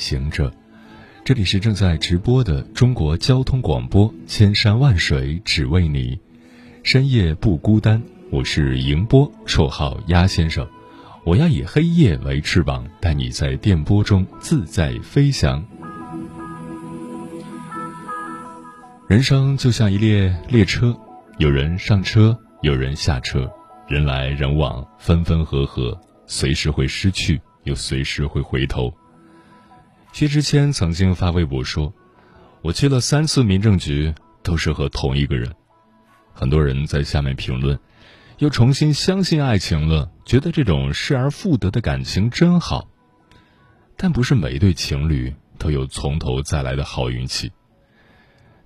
行者，这里是正在直播的中国交通广播，千山万水只为你，深夜不孤单。我是迎波，绰号鸭先生。我要以黑夜为翅膀，带你在电波中自在飞翔。人生就像一列列车，有人上车，有人下车，人来人往，分分合合，随时会失去。又随时会回头。薛之谦曾经发微博说：“我去了三次民政局，都是和同一个人。”很多人在下面评论，又重新相信爱情了，觉得这种失而复得的感情真好。但不是每一对情侣都有从头再来的好运气。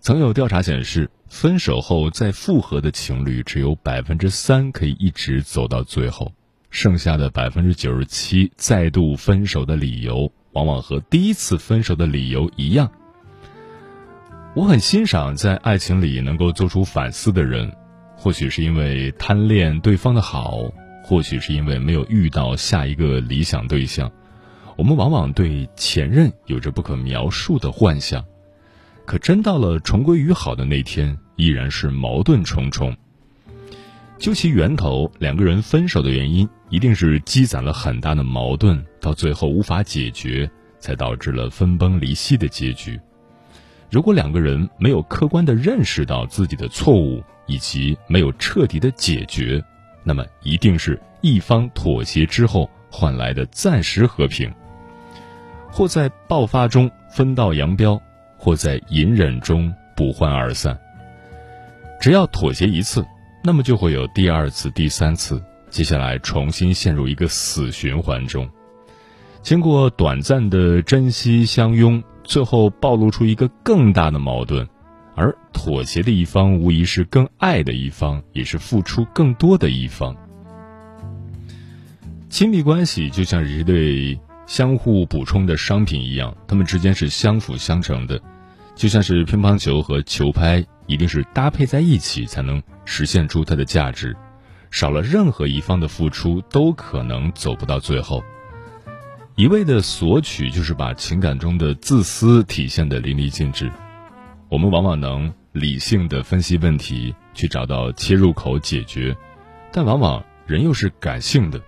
曾有调查显示，分手后再复合的情侣只有百分之三可以一直走到最后。剩下的百分之九十七再度分手的理由，往往和第一次分手的理由一样。我很欣赏在爱情里能够做出反思的人，或许是因为贪恋对方的好，或许是因为没有遇到下一个理想对象。我们往往对前任有着不可描述的幻想，可真到了重归于好的那天，依然是矛盾重重。究其源头，两个人分手的原因一定是积攒了很大的矛盾，到最后无法解决，才导致了分崩离析的结局。如果两个人没有客观的认识到自己的错误，以及没有彻底的解决，那么一定是一方妥协之后换来的暂时和平，或在爆发中分道扬镳，或在隐忍中不欢而散。只要妥协一次。那么就会有第二次、第三次，接下来重新陷入一个死循环中。经过短暂的珍惜相拥，最后暴露出一个更大的矛盾，而妥协的一方无疑是更爱的一方，也是付出更多的一方。亲密关系就像一对相互补充的商品一样，他们之间是相辅相成的，就像是乒乓球和球拍。一定是搭配在一起才能实现出它的价值，少了任何一方的付出，都可能走不到最后。一味的索取，就是把情感中的自私体现的淋漓尽致。我们往往能理性的分析问题，去找到切入口解决，但往往人又是感性的。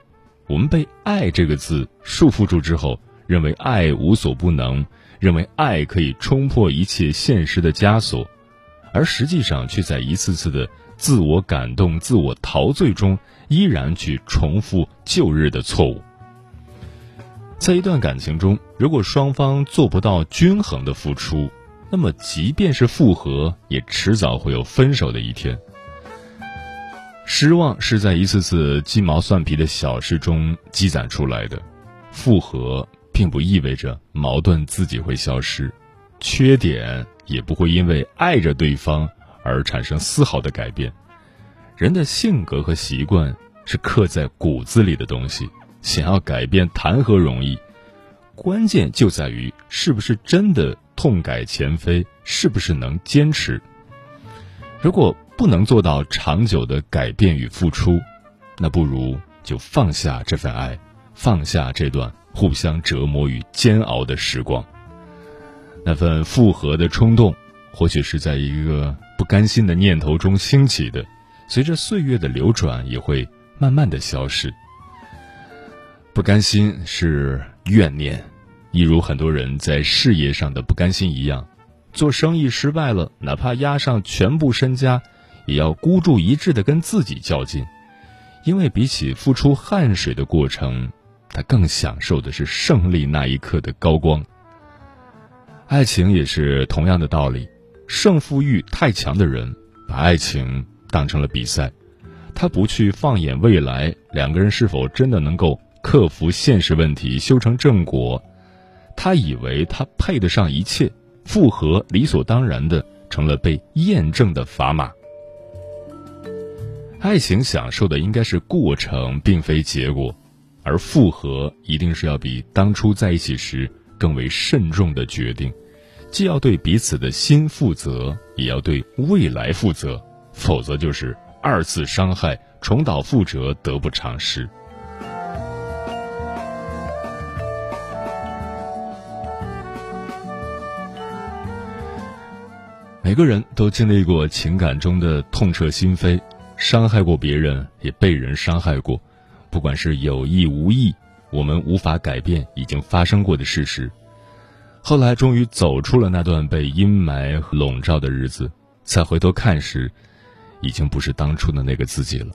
我们被“爱”这个字束缚住之后，认为爱无所不能，认为爱可以冲破一切现实的枷锁。而实际上，却在一次次的自我感动、自我陶醉中，依然去重复旧日的错误。在一段感情中，如果双方做不到均衡的付出，那么即便是复合，也迟早会有分手的一天。失望是在一次次鸡毛蒜皮的小事中积攒出来的，复合并不意味着矛盾自己会消失，缺点。也不会因为爱着对方而产生丝毫的改变。人的性格和习惯是刻在骨子里的东西，想要改变谈何容易？关键就在于是不是真的痛改前非，是不是能坚持。如果不能做到长久的改变与付出，那不如就放下这份爱，放下这段互相折磨与煎熬的时光。那份复合的冲动，或许是在一个不甘心的念头中兴起的，随着岁月的流转，也会慢慢的消失。不甘心是怨念，一如很多人在事业上的不甘心一样，做生意失败了，哪怕押上全部身家，也要孤注一掷的跟自己较劲，因为比起付出汗水的过程，他更享受的是胜利那一刻的高光。爱情也是同样的道理，胜负欲太强的人，把爱情当成了比赛，他不去放眼未来，两个人是否真的能够克服现实问题，修成正果，他以为他配得上一切，复合理所当然的成了被验证的砝码。爱情享受的应该是过程，并非结果，而复合一定是要比当初在一起时更为慎重的决定，既要对彼此的心负责，也要对未来负责，否则就是二次伤害，重蹈覆辙，得不偿失。每个人都经历过情感中的痛彻心扉，伤害过别人，也被人伤害过。不管是有意无意，我们无法改变已经发生过的事实。后来终于走出了那段被阴霾笼罩的日子，再回头看时，已经不是当初的那个自己了。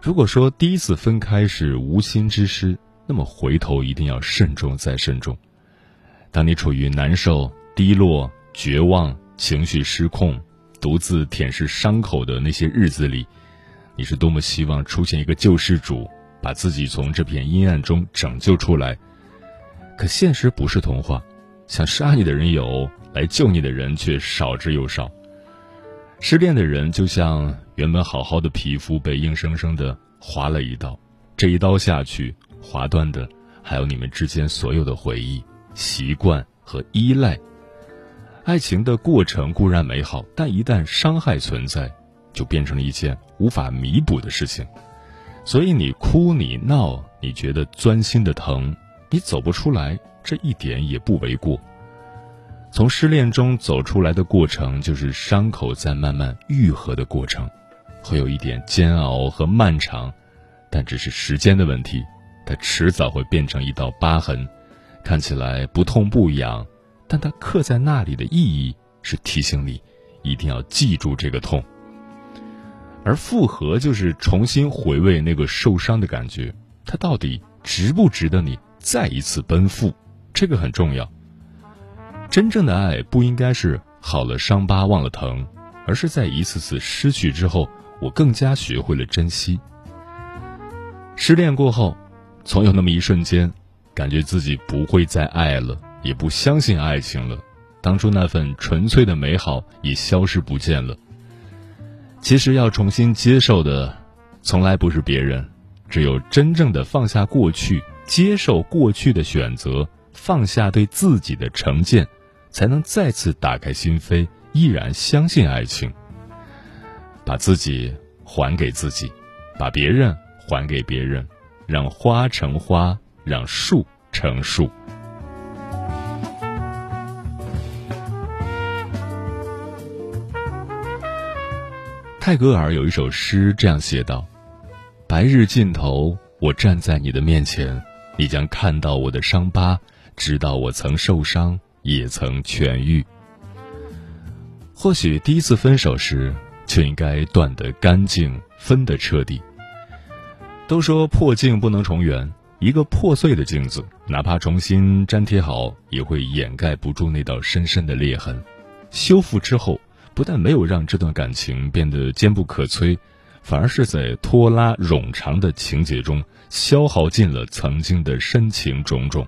如果说第一次分开是无心之失，那么回头一定要慎重再慎重。当你处于难受、低落、绝望。情绪失控，独自舔舐伤口的那些日子里，你是多么希望出现一个救世主，把自己从这片阴暗中拯救出来。可现实不是童话，想杀你的人有，来救你的人却少之又少。失恋的人就像原本好好的皮肤被硬生生的划了一刀，这一刀下去，划断的还有你们之间所有的回忆、习惯和依赖。爱情的过程固然美好，但一旦伤害存在，就变成了一件无法弥补的事情。所以你哭你闹，你觉得钻心的疼，你走不出来，这一点也不为过。从失恋中走出来的过程，就是伤口在慢慢愈合的过程，会有一点煎熬和漫长，但只是时间的问题，它迟早会变成一道疤痕，看起来不痛不痒。但它刻在那里的意义是提醒你，一定要记住这个痛。而复合就是重新回味那个受伤的感觉，它到底值不值得你再一次奔赴？这个很重要。真正的爱不应该是好了伤疤忘了疼，而是在一次次失去之后，我更加学会了珍惜。失恋过后，总有那么一瞬间，感觉自己不会再爱了。也不相信爱情了，当初那份纯粹的美好也消失不见了。其实要重新接受的，从来不是别人，只有真正的放下过去，接受过去的选择，放下对自己的成见，才能再次打开心扉，依然相信爱情。把自己还给自己，把别人还给别人，让花成花，让树成树。泰戈尔有一首诗这样写道：“白日尽头，我站在你的面前，你将看到我的伤疤，知道我曾受伤，也曾痊愈。或许第一次分手时就应该断得干净，分得彻底。都说破镜不能重圆，一个破碎的镜子，哪怕重新粘贴好，也会掩盖不住那道深深的裂痕。修复之后。”不但没有让这段感情变得坚不可摧，反而是在拖拉冗长的情节中消耗尽了曾经的深情种种。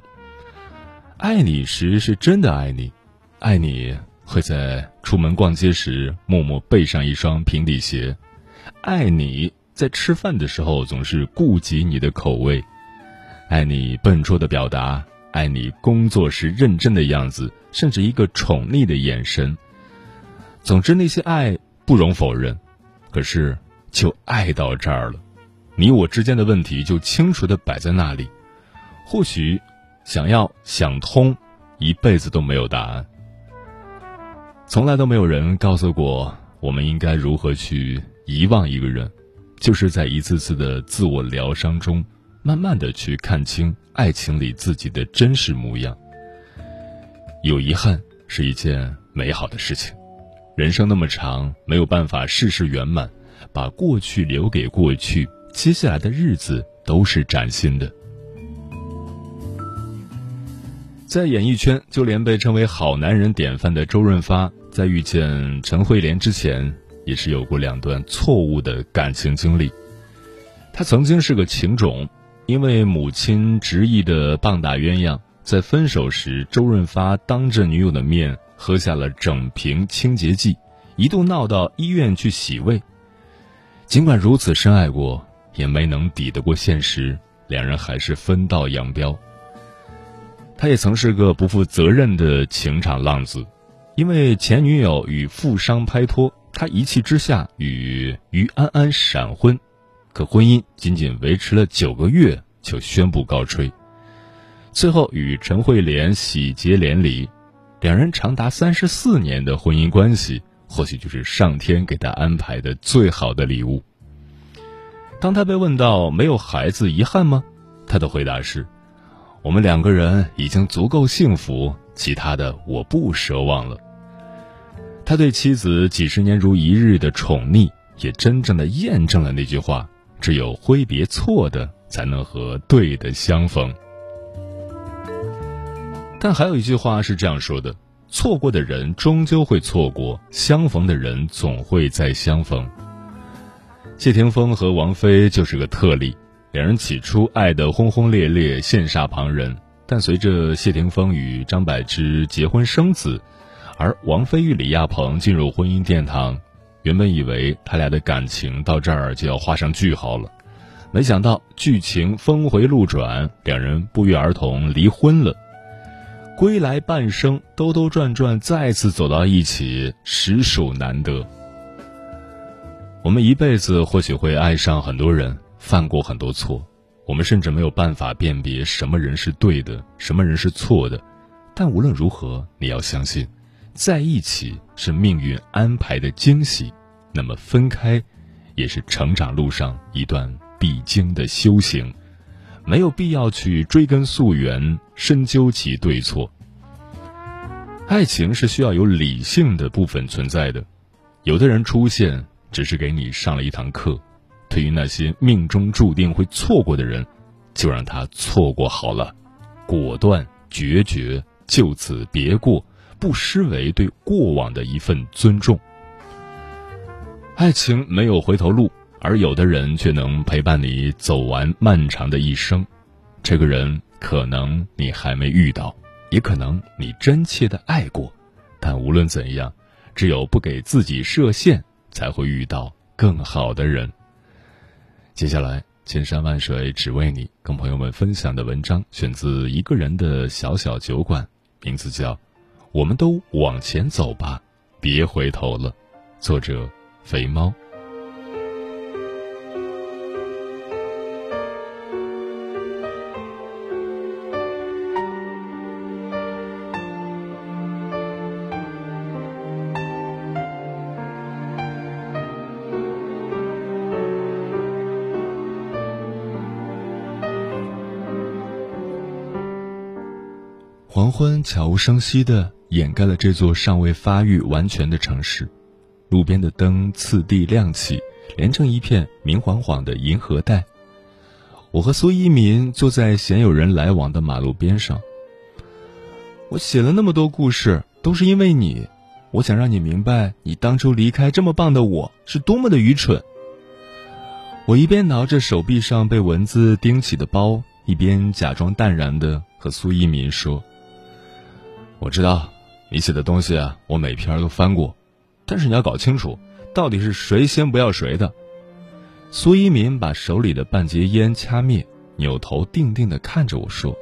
爱你时是真的爱你，爱你会在出门逛街时默默备上一双平底鞋，爱你在吃饭的时候总是顾及你的口味，爱你笨拙的表达，爱你工作时认真的样子，甚至一个宠溺的眼神。总之，那些爱不容否认，可是就爱到这儿了，你我之间的问题就清楚的摆在那里。或许想要想通，一辈子都没有答案。从来都没有人告诉过我们应该如何去遗忘一个人，就是在一次次的自我疗伤中，慢慢的去看清爱情里自己的真实模样。有遗憾是一件美好的事情。人生那么长，没有办法事事圆满，把过去留给过去，接下来的日子都是崭新的。在演艺圈，就连被称为好男人典范的周润发，在遇见陈慧莲之前，也是有过两段错误的感情经历。他曾经是个情种，因为母亲执意的棒打鸳鸯，在分手时，周润发当着女友的面喝下了整瓶清洁剂，一度闹到医院去洗胃。尽管如此深爱过，也没能抵得过现实，两人还是分道扬镳。他也曾是个不负责任的情场浪子，因为前女友与富商拍拖，他一气之下与于安安闪婚，可婚姻仅仅维持了九个月就宣布告吹。最后与陈慧莲喜结连理，两人长达三十四年的婚姻关系，或许就是上天给他安排的最好的礼物。当他被问到没有孩子遗憾吗？他的回答是。我们两个人已经足够幸福，其他的我不奢望了。他对妻子几十年如一日的宠溺，也真正的验证了那句话：只有挥别错的，才能和对的相逢。但还有一句话是这样说的：错过的人终究会错过，相逢的人总会再相逢。谢霆锋和王菲就是个特例。两人起初爱得轰轰烈烈，羡煞旁人。但随着谢霆锋与张柏芝结婚生子，而王菲与李亚鹏进入婚姻殿堂，原本以为他俩的感情到这儿就要画上句号了，没想到剧情峰回路转，两人不约而同离婚了。归来半生，兜兜转转，再次走到一起，实属难得。我们一辈子或许会爱上很多人。犯过很多错，我们甚至没有办法辨别什么人是对的，什么人是错的。但无论如何，你要相信，在一起是命运安排的惊喜，那么分开，也是成长路上一段必经的修行。没有必要去追根溯源，深究其对错。爱情是需要有理性的部分存在的，有的人出现只是给你上了一堂课。对于那些命中注定会错过的人，就让他错过好了，果断决绝，就此别过，不失为对过往的一份尊重。爱情没有回头路，而有的人却能陪伴你走完漫长的一生。这个人可能你还没遇到，也可能你真切的爱过，但无论怎样，只有不给自己设限，才会遇到更好的人。接下来，千山万水只为你，跟朋友们分享的文章选自一个人的小小酒馆，名字叫《我们都往前走吧，别回头了》，作者肥猫。昏悄无声息地掩盖了这座尚未发育完全的城市，路边的灯次第亮起，连成一片明晃晃的银河带。我和苏一民坐在鲜有人来往的马路边上。我写了那么多故事，都是因为你。我想让你明白，你当初离开这么棒的我是多么的愚蠢。我一边挠着手臂上被蚊子叮起的包，一边假装淡然的和苏一民说。我知道，你写的东西啊，我每篇都翻过，但是你要搞清楚，到底是谁先不要谁的。苏一民把手里的半截烟掐灭，扭头定定地看着我说：“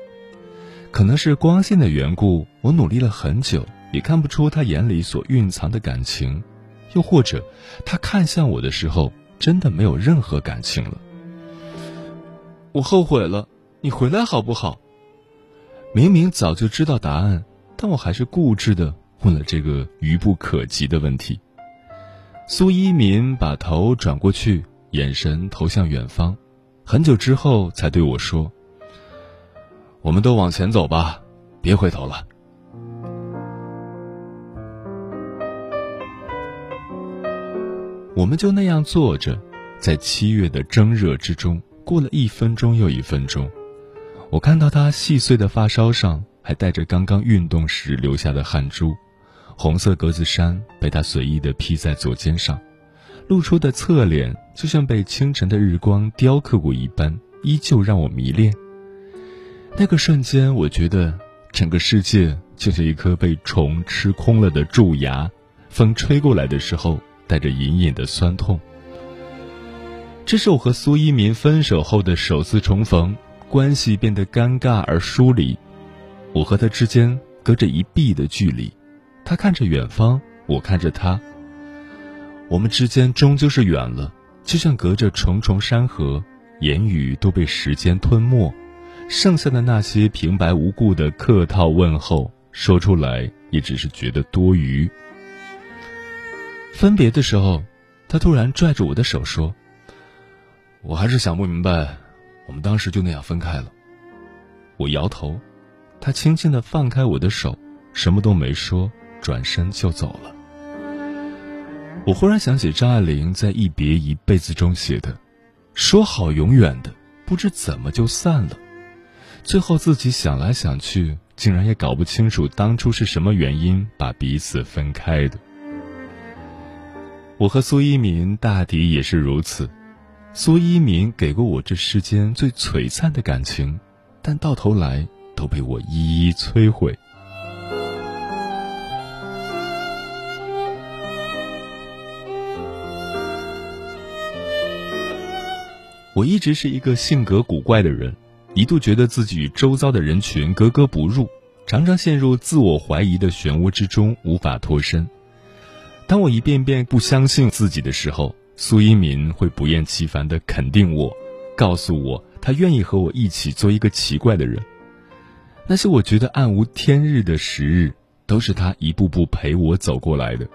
可能是光线的缘故，我努力了很久，也看不出他眼里所蕴藏的感情，又或者，他看向我的时候，真的没有任何感情了。我后悔了，你回来好不好？明明早就知道答案。”但我还是固执的问了这个愚不可及的问题。苏一民把头转过去，眼神投向远方，很久之后才对我说：“我们都往前走吧，别回头了。”我们就那样坐着，在七月的蒸热之中，过了一分钟又一分钟，我看到他细碎的发梢上。还带着刚刚运动时留下的汗珠，红色格子衫被他随意的披在左肩上，露出的侧脸就像被清晨的日光雕刻过一般，依旧让我迷恋。那个瞬间，我觉得整个世界就像一颗被虫吃空了的蛀牙，风吹过来的时候，带着隐隐的酸痛。这是我和苏一民分手后的首次重逢，关系变得尴尬而疏离。我和他之间隔着一臂的距离，他看着远方，我看着他。我们之间终究是远了，就像隔着重重山河，言语都被时间吞没，剩下的那些平白无故的客套问候，说出来也只是觉得多余。分别的时候，他突然拽着我的手说。我还是想不明白，我们当时就那样分开了。我摇头，他轻轻的放开我的手，什么都没说，转身就走了。我忽然想起张爱玲在《一别一辈子》中写的：“说好永远的，不知怎么就散了。”最后自己想来想去，竟然也搞不清楚当初是什么原因把彼此分开的。我和苏一民大抵也是如此。苏一民给过我这世间最璀璨的感情，但到头来都被我一一摧毁。我一直是一个性格古怪的人，一度觉得自己与周遭的人群格格不入，常常陷入自我怀疑的漩涡之中无法脱身。当我一遍遍不相信自己的时候，苏一民会不厌其烦地肯定我，告诉我他愿意和我一起做一个奇怪的人。那些我觉得暗无天日的时日，都是他一步步陪我走过来的。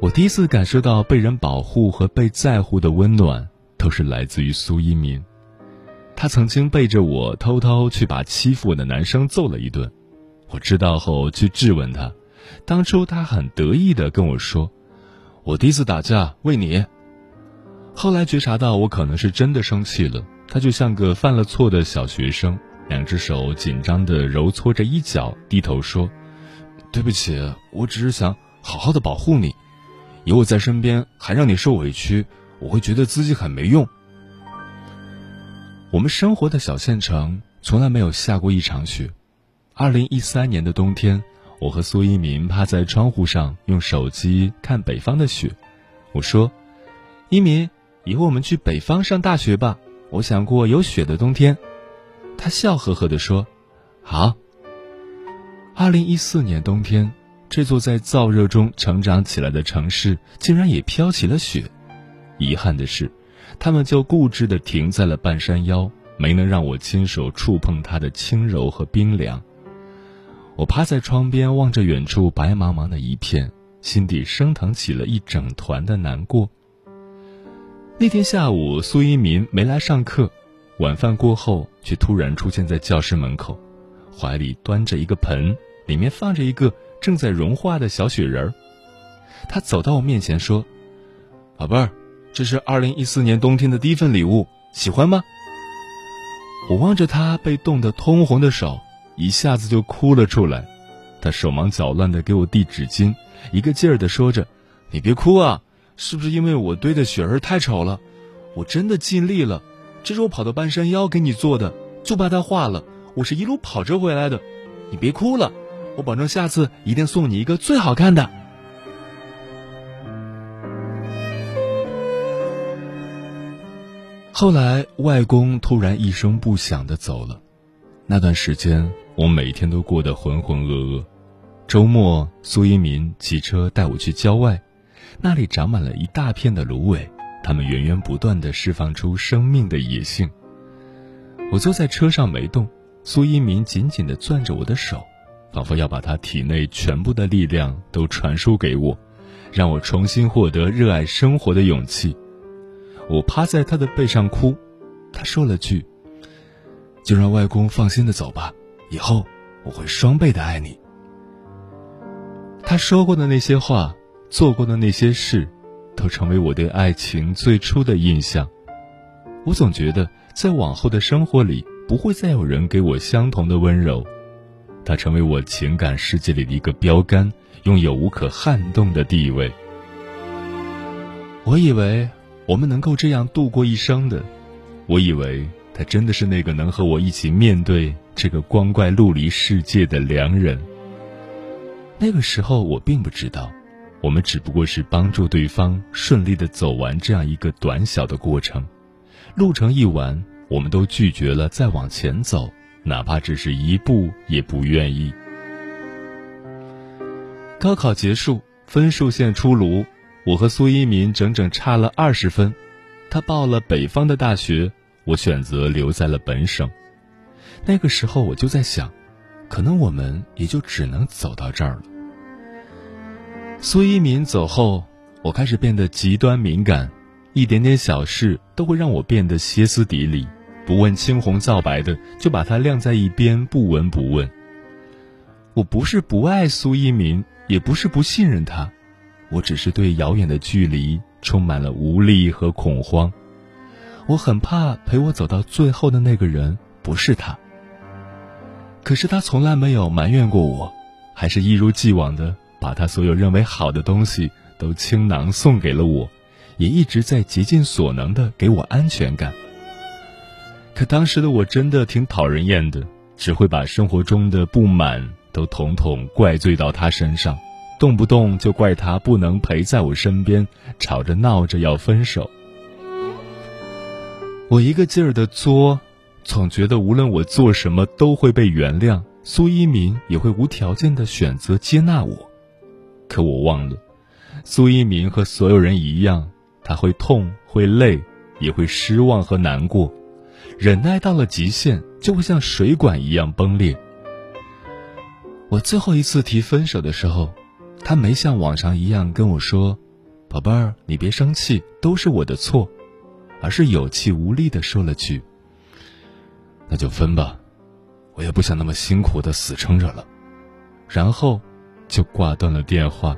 我第一次感受到被人保护和被在乎的温暖，都是来自于苏一民。他曾经背着我偷偷去把欺负我的男生揍了一顿，我知道后去质问他，当初他很得意地跟我说。我第一次打架为你。后来觉察到我可能是真的生气了，他就像个犯了错的小学生，两只手紧张的揉搓着衣角，低头说：“对不起，我只是想好好的保护你，有我在身边还让你受委屈，我会觉得自己很没用。”我们生活的小县城从来没有下过一场雪。二零一三年的冬天。我和苏一鸣趴在窗户上，用手机看北方的雪。我说：“一鸣，以后我们去北方上大学吧。我想过有雪的冬天。”他笑呵呵地说：“好。”二零一四年冬天，这座在燥热中成长起来的城市，竟然也飘起了雪。遗憾的是，他们就固执地停在了半山腰，没能让我亲手触碰它的轻柔和冰凉。我趴在窗边望着远处白茫茫的一片，心底升腾起了一整团的难过。那天下午，苏一民没来上课，晚饭过后却突然出现在教室门口，怀里端着一个盆，里面放着一个正在融化的小雪人儿。他走到我面前说：“宝贝儿，这是二零一四年冬天的第一份礼物，喜欢吗？”我望着他被冻得通红的手。一下子就哭了出来，他手忙脚乱地给我递纸巾，一个劲儿地说着：“你别哭啊，是不是因为我堆的雪人太丑了？我真的尽力了，这是我跑到半山腰给你做的，就怕它化了。我是一路跑着回来的，你别哭了，我保证下次一定送你一个最好看的。”后来，外公突然一声不响的走了，那段时间。我每天都过得浑浑噩噩。周末，苏一民骑车带我去郊外，那里长满了一大片的芦苇，他们源源不断地释放出生命的野性。我坐在车上没动，苏一民紧紧地攥着我的手，仿佛要把他体内全部的力量都传输给我，让我重新获得热爱生活的勇气。我趴在他的背上哭，他说了句：“就让外公放心的走吧。”以后我会双倍的爱你。他说过的那些话，做过的那些事，都成为我对爱情最初的印象。我总觉得，在往后的生活里，不会再有人给我相同的温柔。他成为我情感世界里的一个标杆，拥有无可撼动的地位。我以为我们能够这样度过一生的。我以为他真的是那个能和我一起面对这个光怪陆离世界的良人。那个时候我并不知道，我们只不过是帮助对方顺利的走完这样一个短小的过程，路程一完，我们都拒绝了再往前走，哪怕只是一步也不愿意。高考结束，分数线出炉，我和苏一民整整差了二十分，他报了北方的大学，我选择留在了本省。那个时候我就在想，可能我们也就只能走到这儿了。苏一民走后，我开始变得极端敏感，一点点小事都会让我变得歇斯底里，不问青红皂白的就把他晾在一边不闻不问。我不是不爱苏一民，也不是不信任他，我只是对遥远的距离充满了无力和恐慌。我很怕陪我走到最后的那个人不是他。可是他从来没有埋怨过我，还是一如既往的。把他所有认为好的东西都倾囊送给了我，也一直在竭尽所能的给我安全感。可当时的我真的挺讨人厌的，只会把生活中的不满都统统怪罪到他身上，动不动就怪他不能陪在我身边，吵着闹着要分手。我一个劲儿的作，总觉得无论我做什么都会被原谅，苏一民也会无条件的选择接纳我。可我忘了，苏一鸣和所有人一样，他会痛，会累，也会失望和难过。忍耐到了极限，就会像水管一样崩裂。我最后一次提分手的时候，他没像往常一样跟我说：“宝贝儿，你别生气，都是我的错。”而是有气无力的说了句：“那就分吧，我也不想那么辛苦的死撑着了。”然后。就挂断了电话。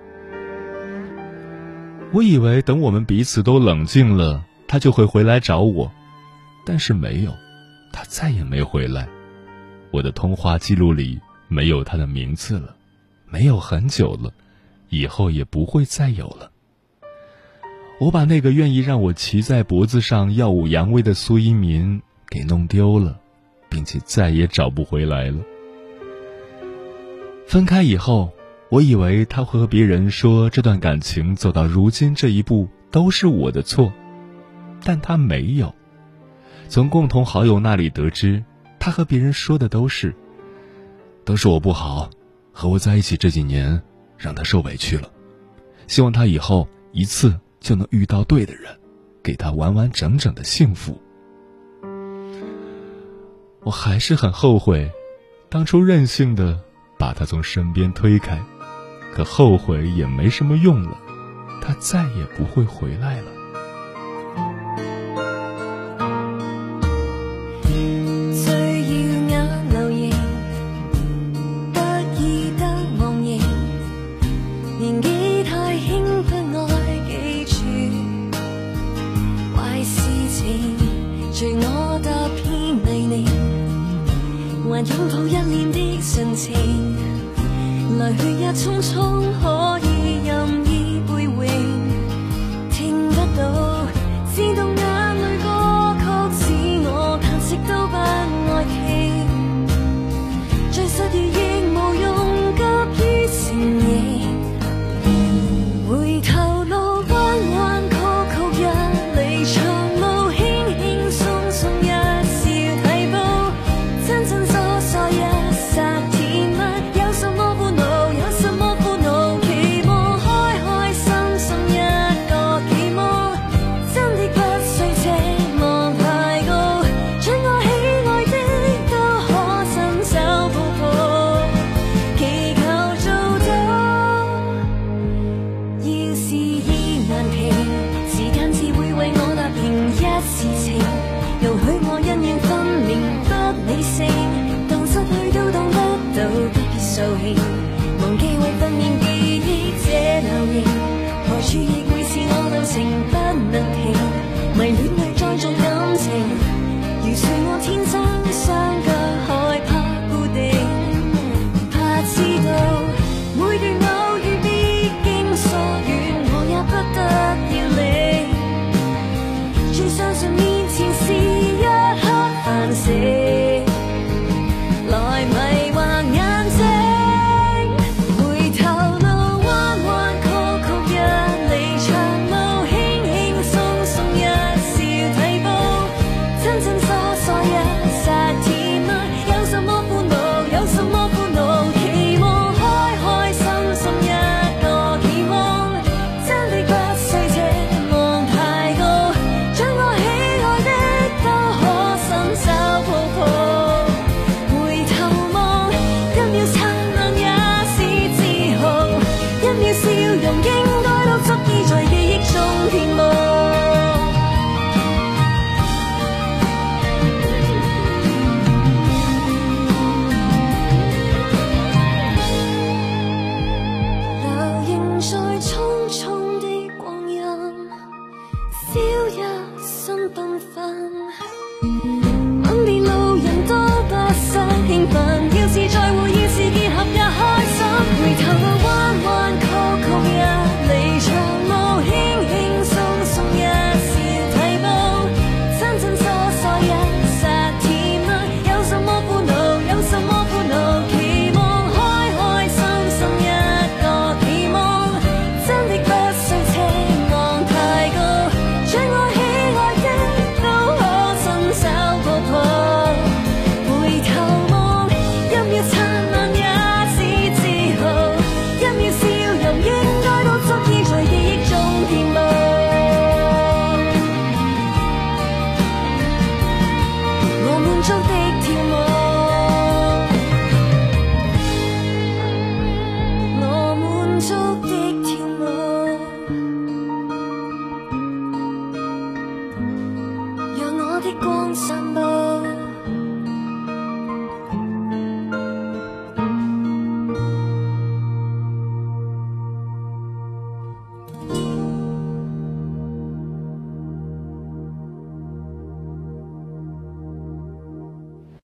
我以为等我们彼此都冷静了，他就会回来找我，但是没有，他再也没回来。我的通话记录里没有他的名字了，没有很久了，以后也不会再有了。我把那个愿意让我骑在脖子上耀武扬威的苏一民给弄丢了，并且再也找不回来了。分开以后。我以为他会和别人说这段感情走到如今这一步都是我的错，但他没有。从共同好友那里得知，他和别人说的都是，都是我不好，和我在一起这几年让他受委屈了，希望他以后一次就能遇到对的人，给他完完整整的幸福。我还是很后悔，当初任性的把他从身边推开。可后悔也没什么用了，他再也不会回来了。